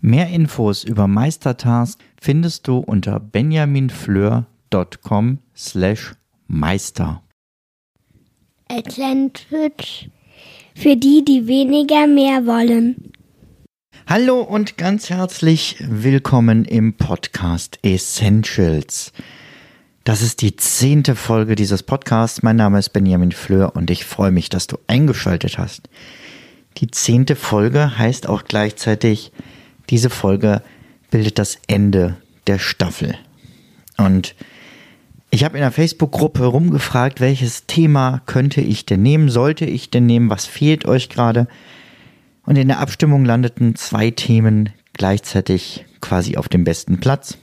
Mehr Infos über Meistertask findest du unter benjaminfleur.com slash meister. Atlantic für die, die weniger mehr wollen. Hallo und ganz herzlich willkommen im Podcast Essentials. Das ist die zehnte Folge dieses Podcasts. Mein Name ist Benjamin Fleur und ich freue mich, dass du eingeschaltet hast. Die zehnte Folge heißt auch gleichzeitig, diese Folge bildet das Ende der Staffel. Und ich habe in der Facebook-Gruppe rumgefragt, welches Thema könnte ich denn nehmen, sollte ich denn nehmen, was fehlt euch gerade? Und in der Abstimmung landeten zwei Themen gleichzeitig quasi auf dem besten Platz.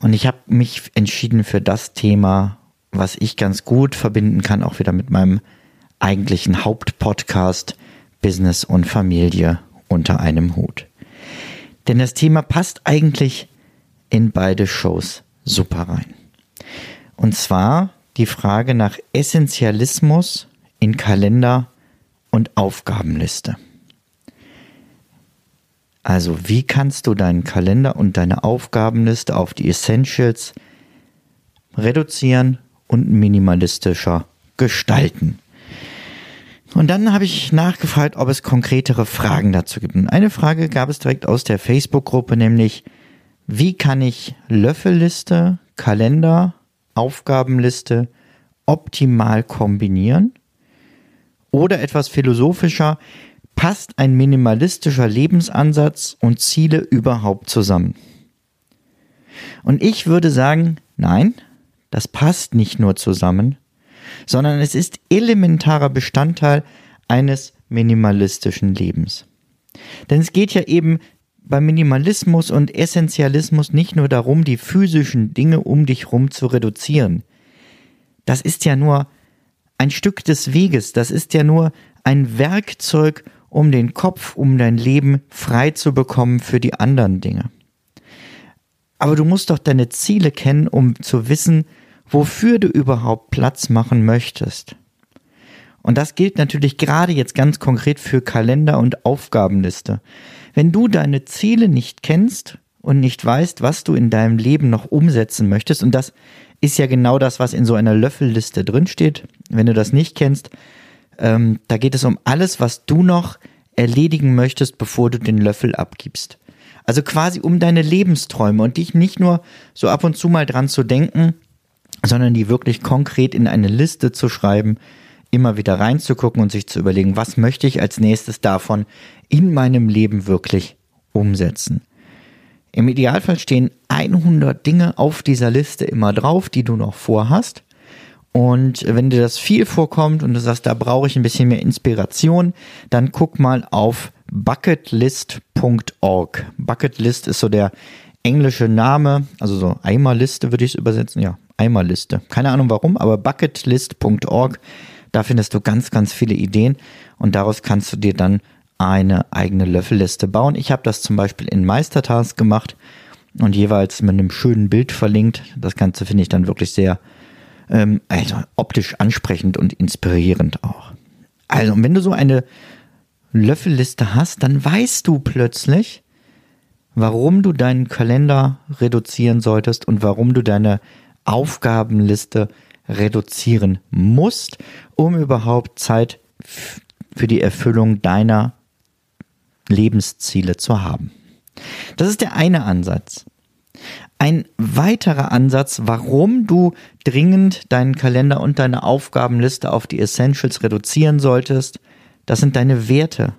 Und ich habe mich entschieden für das Thema, was ich ganz gut verbinden kann, auch wieder mit meinem eigentlichen Hauptpodcast Business und Familie unter einem Hut. Denn das Thema passt eigentlich in beide Shows super rein. Und zwar die Frage nach Essentialismus in Kalender und Aufgabenliste. Also wie kannst du deinen Kalender und deine Aufgabenliste auf die Essentials reduzieren und minimalistischer gestalten? Und dann habe ich nachgefragt, ob es konkretere Fragen dazu gibt. Und eine Frage gab es direkt aus der Facebook-Gruppe, nämlich wie kann ich Löffelliste, Kalender, Aufgabenliste optimal kombinieren? Oder etwas philosophischer, passt ein minimalistischer Lebensansatz und Ziele überhaupt zusammen? Und ich würde sagen, nein, das passt nicht nur zusammen, sondern es ist elementarer Bestandteil eines minimalistischen Lebens. Denn es geht ja eben beim Minimalismus und Essentialismus nicht nur darum, die physischen Dinge um dich herum zu reduzieren. Das ist ja nur ein Stück des Weges, das ist ja nur ein Werkzeug, um den Kopf, um dein Leben frei zu bekommen für die anderen Dinge. Aber du musst doch deine Ziele kennen, um zu wissen, wofür du überhaupt Platz machen möchtest. Und das gilt natürlich gerade jetzt ganz konkret für Kalender und Aufgabenliste. Wenn du deine Ziele nicht kennst und nicht weißt, was du in deinem Leben noch umsetzen möchtest, und das ist ja genau das, was in so einer Löffelliste drinsteht, wenn du das nicht kennst, ähm, da geht es um alles, was du noch erledigen möchtest, bevor du den Löffel abgibst. Also quasi um deine Lebensträume und dich nicht nur so ab und zu mal dran zu denken, sondern die wirklich konkret in eine Liste zu schreiben, immer wieder reinzugucken und sich zu überlegen, was möchte ich als nächstes davon in meinem Leben wirklich umsetzen. Im Idealfall stehen 100 Dinge auf dieser Liste immer drauf, die du noch vorhast. Und wenn dir das viel vorkommt und du sagst, da brauche ich ein bisschen mehr Inspiration, dann guck mal auf bucketlist.org. Bucketlist ist so der englische Name, also so Eimerliste würde ich es übersetzen, ja, Eimerliste. Keine Ahnung warum, aber bucketlist.org, da findest du ganz, ganz viele Ideen und daraus kannst du dir dann eine eigene Löffelliste bauen. Ich habe das zum Beispiel in Meistertask gemacht und jeweils mit einem schönen Bild verlinkt. Das Ganze finde ich dann wirklich sehr ähm, also optisch ansprechend und inspirierend auch. Also, wenn du so eine Löffelliste hast, dann weißt du plötzlich, warum du deinen Kalender reduzieren solltest und warum du deine Aufgabenliste reduzieren musst, um überhaupt Zeit für die Erfüllung deiner Lebensziele zu haben. Das ist der eine Ansatz. Ein weiterer Ansatz, warum du dringend deinen Kalender und deine Aufgabenliste auf die Essentials reduzieren solltest, das sind deine Werte.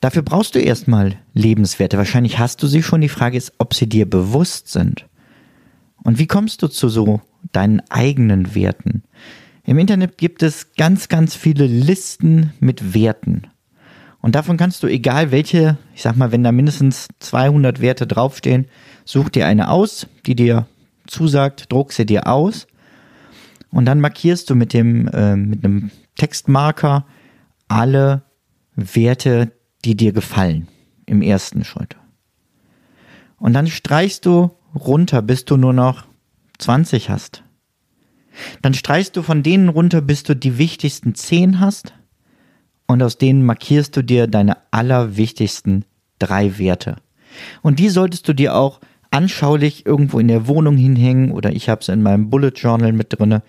Dafür brauchst du erstmal Lebenswerte. Wahrscheinlich hast du sie schon. Die Frage ist, ob sie dir bewusst sind. Und wie kommst du zu so deinen eigenen Werten? Im Internet gibt es ganz, ganz viele Listen mit Werten. Und davon kannst du, egal welche, ich sag mal, wenn da mindestens 200 Werte draufstehen, such dir eine aus, die dir zusagt, druck sie dir aus und dann markierst du mit dem, äh, mit einem Textmarker alle Werte, die dir gefallen im ersten Schritt. Und dann streichst du runter, bis du nur noch 20 hast. Dann streichst du von denen runter, bis du die wichtigsten 10 hast. Und aus denen markierst du dir deine allerwichtigsten drei Werte. Und die solltest du dir auch anschaulich irgendwo in der Wohnung hinhängen oder ich habe es in meinem Bullet Journal mit drinne,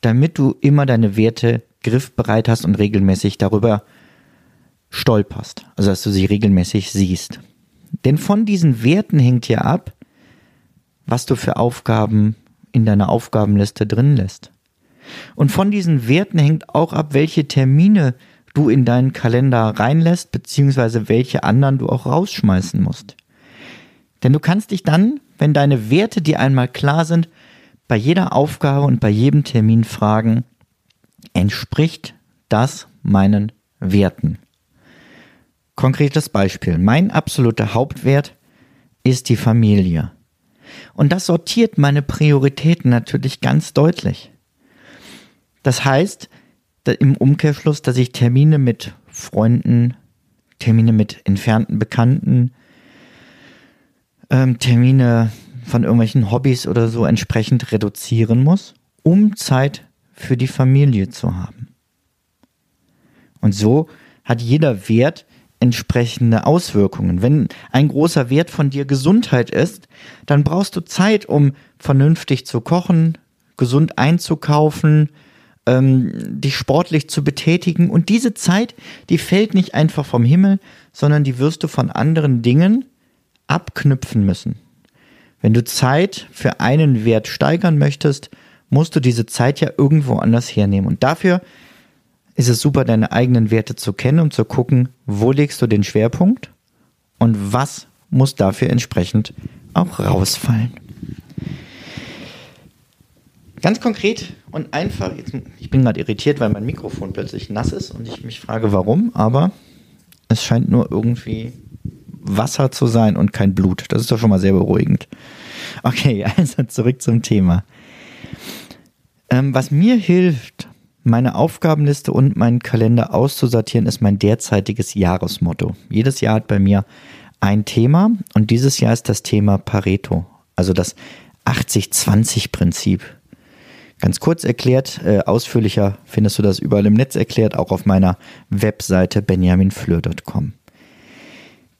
damit du immer deine Werte griffbereit hast und regelmäßig darüber stolperst, also dass du sie regelmäßig siehst. Denn von diesen Werten hängt ja ab, was du für Aufgaben in deiner Aufgabenliste drin lässt. Und von diesen Werten hängt auch ab, welche Termine du in deinen Kalender reinlässt, beziehungsweise welche anderen du auch rausschmeißen musst. Denn du kannst dich dann, wenn deine Werte dir einmal klar sind, bei jeder Aufgabe und bei jedem Termin fragen, entspricht das meinen Werten? Konkretes Beispiel. Mein absoluter Hauptwert ist die Familie. Und das sortiert meine Prioritäten natürlich ganz deutlich. Das heißt im Umkehrschluss, dass ich Termine mit Freunden, Termine mit entfernten Bekannten, ähm, Termine von irgendwelchen Hobbys oder so entsprechend reduzieren muss, um Zeit für die Familie zu haben. Und so hat jeder Wert entsprechende Auswirkungen. Wenn ein großer Wert von dir Gesundheit ist, dann brauchst du Zeit, um vernünftig zu kochen, gesund einzukaufen, ähm, dich sportlich zu betätigen. Und diese Zeit, die fällt nicht einfach vom Himmel, sondern die wirst du von anderen Dingen abknüpfen müssen. Wenn du Zeit für einen Wert steigern möchtest, musst du diese Zeit ja irgendwo anders hernehmen. Und dafür ist es super, deine eigenen Werte zu kennen und zu gucken, wo legst du den Schwerpunkt und was muss dafür entsprechend auch rausfallen. Ganz konkret und einfach, jetzt, ich bin gerade irritiert, weil mein Mikrofon plötzlich nass ist und ich mich frage, warum, aber es scheint nur irgendwie Wasser zu sein und kein Blut. Das ist doch schon mal sehr beruhigend. Okay, also zurück zum Thema. Ähm, was mir hilft, meine Aufgabenliste und meinen Kalender auszusortieren, ist mein derzeitiges Jahresmotto. Jedes Jahr hat bei mir ein Thema und dieses Jahr ist das Thema Pareto, also das 80-20-Prinzip. Ganz kurz erklärt, äh, ausführlicher findest du das überall im Netz erklärt, auch auf meiner Webseite benjaminfleur.com.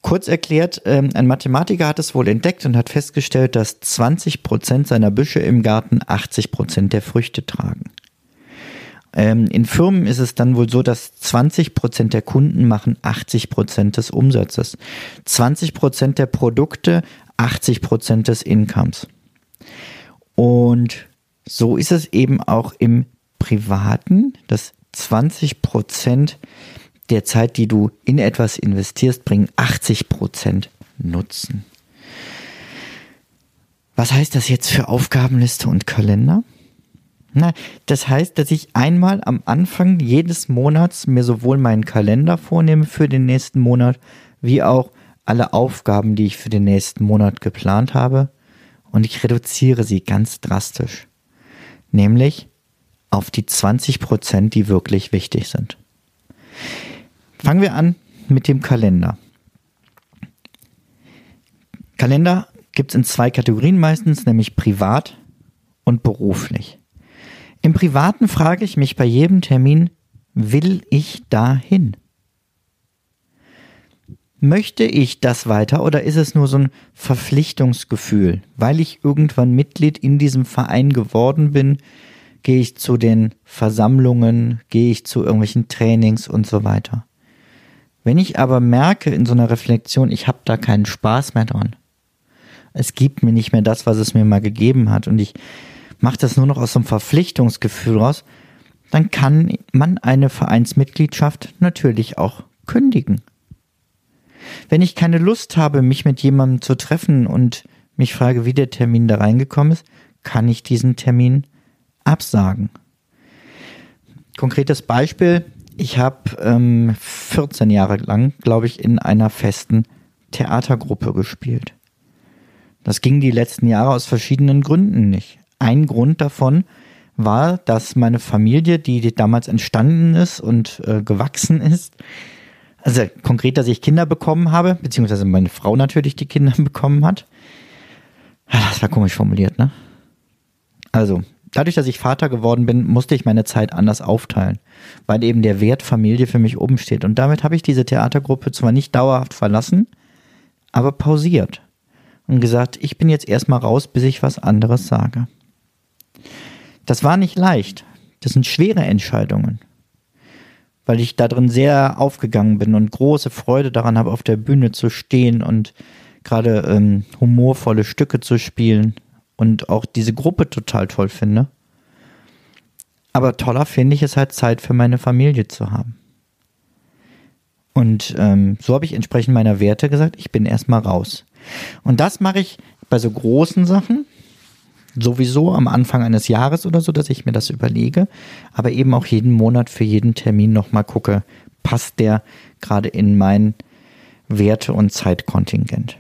Kurz erklärt, ähm, ein Mathematiker hat es wohl entdeckt und hat festgestellt, dass 20% seiner Büsche im Garten 80% der Früchte tragen. Ähm, in Firmen ist es dann wohl so, dass 20% der Kunden machen 80% des Umsatzes, 20% der Produkte 80% des Incomes. Und so ist es eben auch im Privaten, dass 20% der Zeit, die du in etwas investierst, bringen 80 Prozent Nutzen. Was heißt das jetzt für Aufgabenliste und Kalender? Na, das heißt, dass ich einmal am Anfang jedes Monats mir sowohl meinen Kalender vornehme für den nächsten Monat, wie auch alle Aufgaben, die ich für den nächsten Monat geplant habe. Und ich reduziere sie ganz drastisch. Nämlich auf die 20 Prozent, die wirklich wichtig sind. Fangen wir an mit dem Kalender. Kalender gibt es in zwei Kategorien meistens, nämlich privat und beruflich. Im Privaten frage ich mich bei jedem Termin, will ich dahin? Möchte ich das weiter oder ist es nur so ein Verpflichtungsgefühl? Weil ich irgendwann Mitglied in diesem Verein geworden bin, gehe ich zu den Versammlungen, gehe ich zu irgendwelchen Trainings und so weiter. Wenn ich aber merke in so einer Reflexion, ich habe da keinen Spaß mehr dran, es gibt mir nicht mehr das, was es mir mal gegeben hat und ich mache das nur noch aus so einem Verpflichtungsgefühl raus, dann kann man eine Vereinsmitgliedschaft natürlich auch kündigen. Wenn ich keine Lust habe, mich mit jemandem zu treffen und mich frage, wie der Termin da reingekommen ist, kann ich diesen Termin absagen. Konkretes Beispiel, Ich habe ähm, 14 Jahre lang, glaube ich, in einer festen Theatergruppe gespielt. Das ging die letzten Jahre aus verschiedenen Gründen nicht. Ein Grund davon war, dass meine Familie, die damals entstanden ist und äh, gewachsen ist, also konkret, dass ich Kinder bekommen habe, beziehungsweise meine Frau natürlich die Kinder bekommen hat. Das war komisch formuliert, ne? Also, dadurch, dass ich Vater geworden bin, musste ich meine Zeit anders aufteilen, weil eben der Wert Familie für mich oben steht. Und damit habe ich diese Theatergruppe zwar nicht dauerhaft verlassen, aber pausiert und gesagt, ich bin jetzt erstmal raus, bis ich was anderes sage. Das war nicht leicht. Das sind schwere Entscheidungen, weil ich da drin sehr aufgegangen bin und große Freude daran habe, auf der Bühne zu stehen und gerade ähm, humorvolle Stücke zu spielen und auch diese Gruppe total toll finde. Aber toller finde ich es halt Zeit für meine Familie zu haben. Und ähm, so habe ich entsprechend meiner Werte gesagt, ich bin erstmal raus. Und das mache ich bei so großen Sachen, sowieso am Anfang eines Jahres oder so, dass ich mir das überlege, aber eben auch jeden Monat für jeden Termin nochmal gucke, passt der gerade in mein Werte- und Zeitkontingent.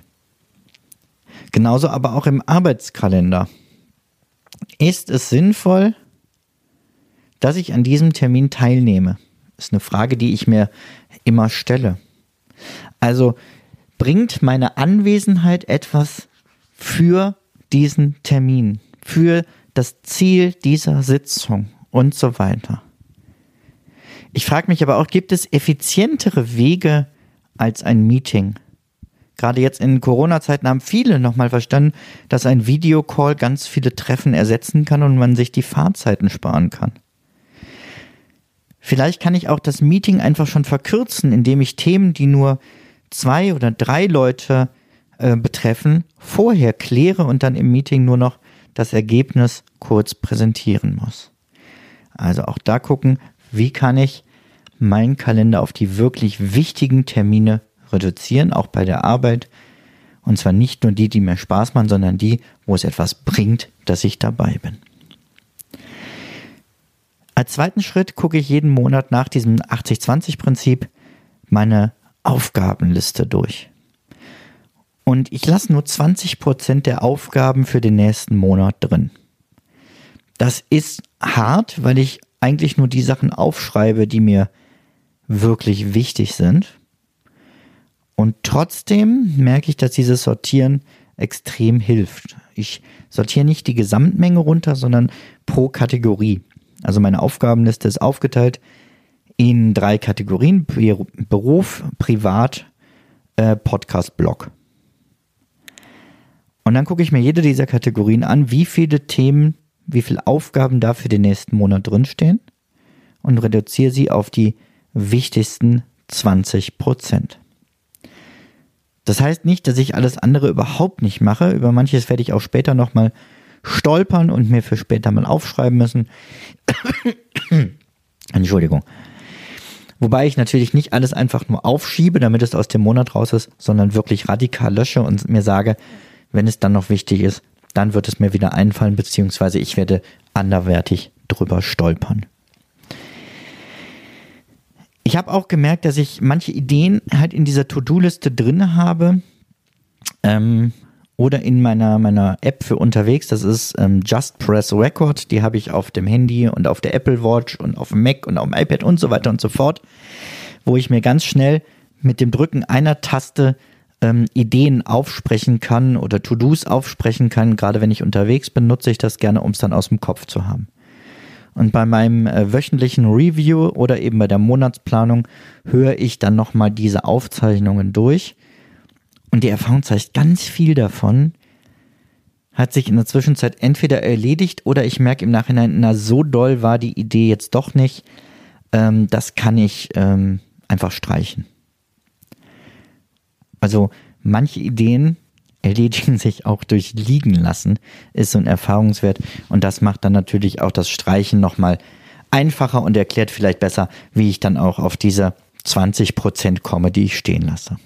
Genauso aber auch im Arbeitskalender. Ist es sinnvoll, dass ich an diesem Termin teilnehme? Ist eine Frage, die ich mir immer stelle. Also bringt meine Anwesenheit etwas für diesen Termin, für das Ziel dieser Sitzung und so weiter. Ich frage mich aber auch, gibt es effizientere Wege als ein Meeting? Gerade jetzt in Corona-Zeiten haben viele nochmal verstanden, dass ein Videocall ganz viele Treffen ersetzen kann und man sich die Fahrzeiten sparen kann. Vielleicht kann ich auch das Meeting einfach schon verkürzen, indem ich Themen, die nur zwei oder drei Leute äh, betreffen, vorher kläre und dann im Meeting nur noch das Ergebnis kurz präsentieren muss. Also auch da gucken, wie kann ich meinen Kalender auf die wirklich wichtigen Termine reduzieren, auch bei der Arbeit. Und zwar nicht nur die, die mir Spaß machen, sondern die, wo es etwas bringt, dass ich dabei bin. Als zweiten Schritt gucke ich jeden Monat nach diesem 80-20-Prinzip meine Aufgabenliste durch. Und ich lasse nur 20% der Aufgaben für den nächsten Monat drin. Das ist hart, weil ich eigentlich nur die Sachen aufschreibe, die mir wirklich wichtig sind. Und trotzdem merke ich, dass dieses Sortieren extrem hilft. Ich sortiere nicht die Gesamtmenge runter, sondern pro Kategorie. Also meine Aufgabenliste ist aufgeteilt in drei Kategorien: Beruf, Privat, äh, Podcast, Blog. Und dann gucke ich mir jede dieser Kategorien an, wie viele Themen, wie viele Aufgaben da für den nächsten Monat drinstehen und reduziere sie auf die wichtigsten 20 Prozent. Das heißt nicht, dass ich alles andere überhaupt nicht mache. Über manches werde ich auch später nochmal stolpern und mir für später mal aufschreiben müssen. Entschuldigung. Wobei ich natürlich nicht alles einfach nur aufschiebe, damit es aus dem Monat raus ist, sondern wirklich radikal lösche und mir sage, wenn es dann noch wichtig ist, dann wird es mir wieder einfallen, beziehungsweise ich werde anderwertig drüber stolpern. Ich habe auch gemerkt, dass ich manche Ideen halt in dieser To-Do-Liste drin habe ähm, oder in meiner, meiner App für unterwegs. Das ist ähm, Just Press Record. Die habe ich auf dem Handy und auf der Apple Watch und auf dem Mac und auf dem iPad und so weiter und so fort, wo ich mir ganz schnell mit dem Drücken einer Taste ähm, Ideen aufsprechen kann oder To-Dos aufsprechen kann. Gerade wenn ich unterwegs bin, nutze ich das gerne, um es dann aus dem Kopf zu haben. Und bei meinem äh, wöchentlichen Review oder eben bei der Monatsplanung höre ich dann nochmal diese Aufzeichnungen durch. Und die Erfahrung zeigt, ganz viel davon hat sich in der Zwischenzeit entweder erledigt oder ich merke im Nachhinein, na, so doll war die Idee jetzt doch nicht. Ähm, das kann ich ähm, einfach streichen. Also manche Ideen erledigen sich auch durch Liegen lassen, ist so ein Erfahrungswert. Und das macht dann natürlich auch das Streichen nochmal einfacher und erklärt vielleicht besser, wie ich dann auch auf diese 20 Prozent komme, die ich stehen lasse.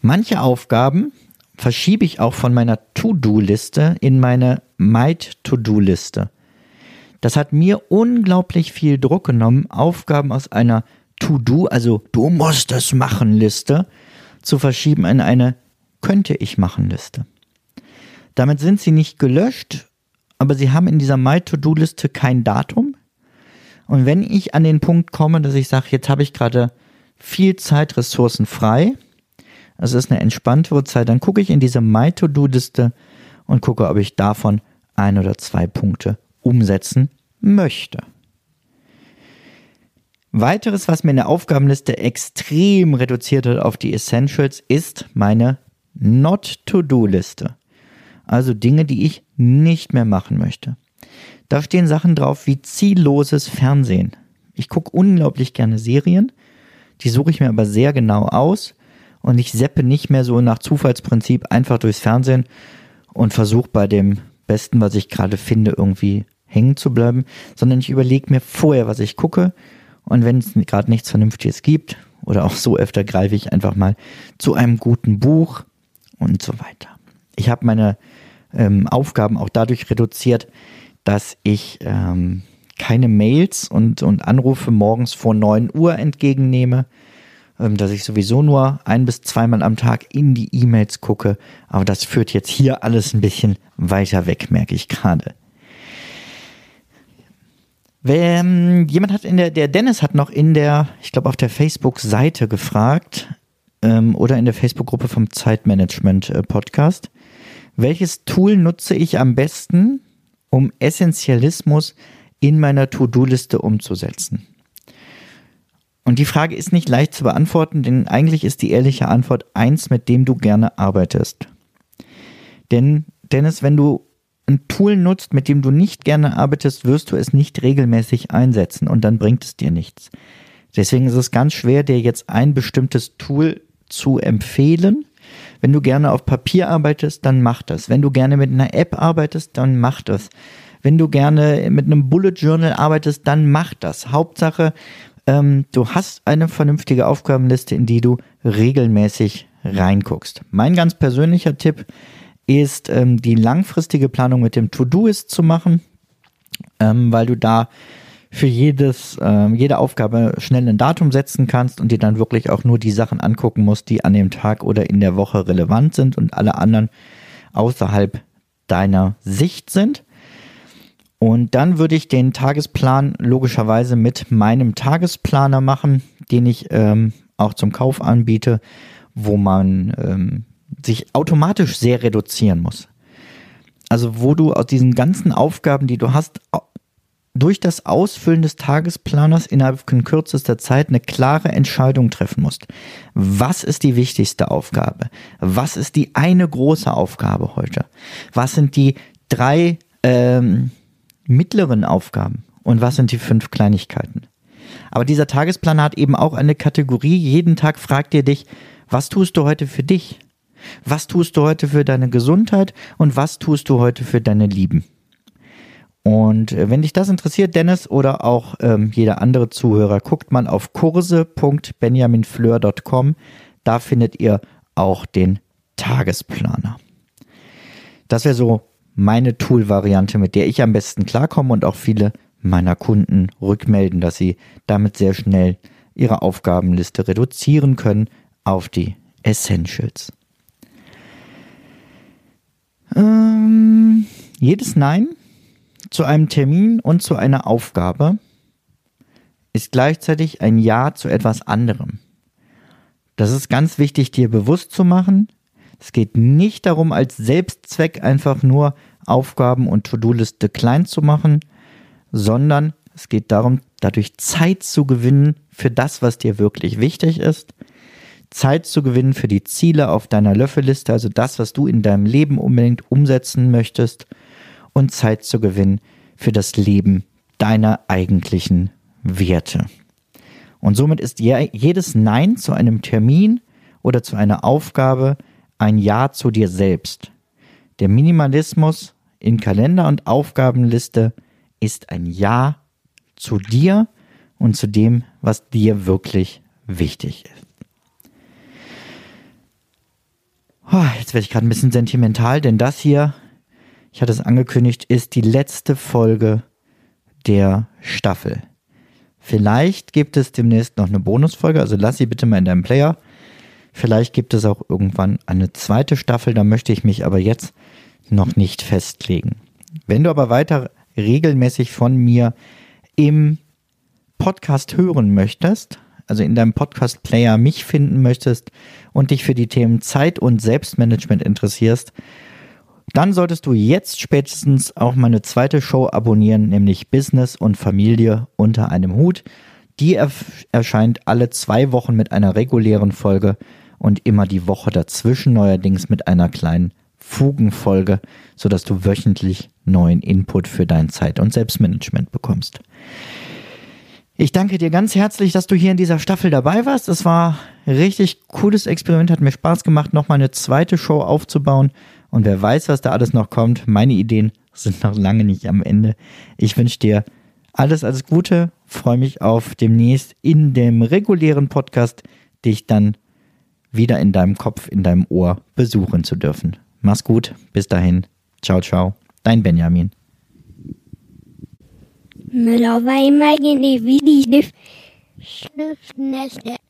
Manche Aufgaben verschiebe ich auch von meiner To-Do-Liste in meine Might-To-Do-Liste. Das hat mir unglaublich viel Druck genommen, Aufgaben aus einer To-Do, also du musst es machen Liste, zu verschieben in eine könnte ich machen Liste. Damit sind sie nicht gelöscht, aber sie haben in dieser My To-Do Liste kein Datum. Und wenn ich an den Punkt komme, dass ich sage, jetzt habe ich gerade viel Zeit, Ressourcen frei, also es ist eine entspanntere Zeit, dann gucke ich in diese My To-Do Liste und gucke, ob ich davon ein oder zwei Punkte umsetzen möchte. Weiteres, was mir in der Aufgabenliste extrem reduziert hat auf die Essentials, ist meine Not-to-Do-Liste. Also Dinge, die ich nicht mehr machen möchte. Da stehen Sachen drauf wie zielloses Fernsehen. Ich gucke unglaublich gerne Serien, die suche ich mir aber sehr genau aus und ich seppe nicht mehr so nach Zufallsprinzip einfach durchs Fernsehen und versuche bei dem Besten, was ich gerade finde, irgendwie hängen zu bleiben, sondern ich überlege mir vorher, was ich gucke und wenn es gerade nichts Vernünftiges gibt oder auch so öfter greife ich einfach mal zu einem guten Buch und so weiter. Ich habe meine ähm, Aufgaben auch dadurch reduziert, dass ich ähm, keine Mails und, und Anrufe morgens vor 9 Uhr entgegennehme, ähm, dass ich sowieso nur ein bis zweimal am Tag in die E-Mails gucke. Aber das führt jetzt hier alles ein bisschen weiter weg, merke ich gerade. Ähm, jemand hat in der, der Dennis hat noch in der, ich glaube auf der Facebook-Seite gefragt ähm, oder in der Facebook-Gruppe vom Zeitmanagement-Podcast, äh, welches Tool nutze ich am besten, um Essentialismus in meiner To-Do-Liste umzusetzen? Und die Frage ist nicht leicht zu beantworten, denn eigentlich ist die ehrliche Antwort eins, mit dem du gerne arbeitest. Denn, Dennis, wenn du ein Tool nutzt, mit dem du nicht gerne arbeitest, wirst du es nicht regelmäßig einsetzen und dann bringt es dir nichts. Deswegen ist es ganz schwer, dir jetzt ein bestimmtes Tool zu empfehlen. Wenn du gerne auf Papier arbeitest, dann mach das. Wenn du gerne mit einer App arbeitest, dann mach das. Wenn du gerne mit einem Bullet Journal arbeitest, dann mach das. Hauptsache, ähm, du hast eine vernünftige Aufgabenliste, in die du regelmäßig reinguckst. Mein ganz persönlicher Tipp ist, ähm, die langfristige Planung mit dem To-Do-Ist zu machen, ähm, weil du da für jedes, äh, jede Aufgabe schnell ein Datum setzen kannst und dir dann wirklich auch nur die Sachen angucken musst, die an dem Tag oder in der Woche relevant sind und alle anderen außerhalb deiner Sicht sind. Und dann würde ich den Tagesplan logischerweise mit meinem Tagesplaner machen, den ich ähm, auch zum Kauf anbiete, wo man ähm, sich automatisch sehr reduzieren muss. Also wo du aus diesen ganzen Aufgaben, die du hast, durch das Ausfüllen des Tagesplaners innerhalb von kürzester Zeit eine klare Entscheidung treffen musst. Was ist die wichtigste Aufgabe? Was ist die eine große Aufgabe heute? Was sind die drei ähm, mittleren Aufgaben und was sind die fünf Kleinigkeiten. Aber dieser Tagesplan hat eben auch eine Kategorie. Jeden Tag fragt ihr dich, was tust du heute für dich? Was tust du heute für deine Gesundheit und was tust du heute für deine Lieben? Und äh, wenn dich das interessiert, Dennis oder auch ähm, jeder andere Zuhörer, guckt mal auf kurse.benjaminfleur.com. Da findet ihr auch den Tagesplaner. Das wäre so meine Tool-Variante, mit der ich am besten klarkomme und auch viele meiner Kunden rückmelden, dass sie damit sehr schnell ihre Aufgabenliste reduzieren können auf die Essentials. Ähm, jedes Nein zu einem Termin und zu einer Aufgabe ist gleichzeitig ein Ja zu etwas anderem. Das ist ganz wichtig, dir bewusst zu machen, es geht nicht darum, als Selbstzweck einfach nur Aufgaben und To-Do-Liste klein zu machen, sondern es geht darum, dadurch Zeit zu gewinnen für das, was dir wirklich wichtig ist. Zeit zu gewinnen für die Ziele auf deiner Löffelliste, also das, was du in deinem Leben unbedingt umsetzen möchtest. Und Zeit zu gewinnen für das Leben deiner eigentlichen Werte. Und somit ist jedes Nein zu einem Termin oder zu einer Aufgabe ein Ja zu dir selbst. Der Minimalismus in Kalender und Aufgabenliste ist ein Ja zu dir und zu dem, was dir wirklich wichtig ist. Oh, jetzt werde ich gerade ein bisschen sentimental, denn das hier, ich hatte es angekündigt, ist die letzte Folge der Staffel. Vielleicht gibt es demnächst noch eine Bonusfolge, also lass sie bitte mal in deinem Player. Vielleicht gibt es auch irgendwann eine zweite Staffel, da möchte ich mich aber jetzt noch nicht festlegen. Wenn du aber weiter regelmäßig von mir im Podcast hören möchtest, also in deinem Podcast-Player mich finden möchtest und dich für die Themen Zeit und Selbstmanagement interessierst, dann solltest du jetzt spätestens auch meine zweite Show abonnieren, nämlich Business und Familie unter einem Hut. Die erscheint alle zwei Wochen mit einer regulären Folge und immer die Woche dazwischen neuerdings mit einer kleinen Fugenfolge, sodass du wöchentlich neuen Input für dein Zeit- und Selbstmanagement bekommst. Ich danke dir ganz herzlich, dass du hier in dieser Staffel dabei warst. Es war ein richtig cooles Experiment, hat mir Spaß gemacht, nochmal eine zweite Show aufzubauen. Und wer weiß, was da alles noch kommt. Meine Ideen sind noch lange nicht am Ende. Ich wünsche dir alles, alles Gute. Freue mich auf demnächst in dem regulären Podcast, dich dann wieder in deinem Kopf, in deinem Ohr besuchen zu dürfen. Mach's gut. Bis dahin. Ciao, ciao. Dein Benjamin. Müller war immer in die Schriftnässe.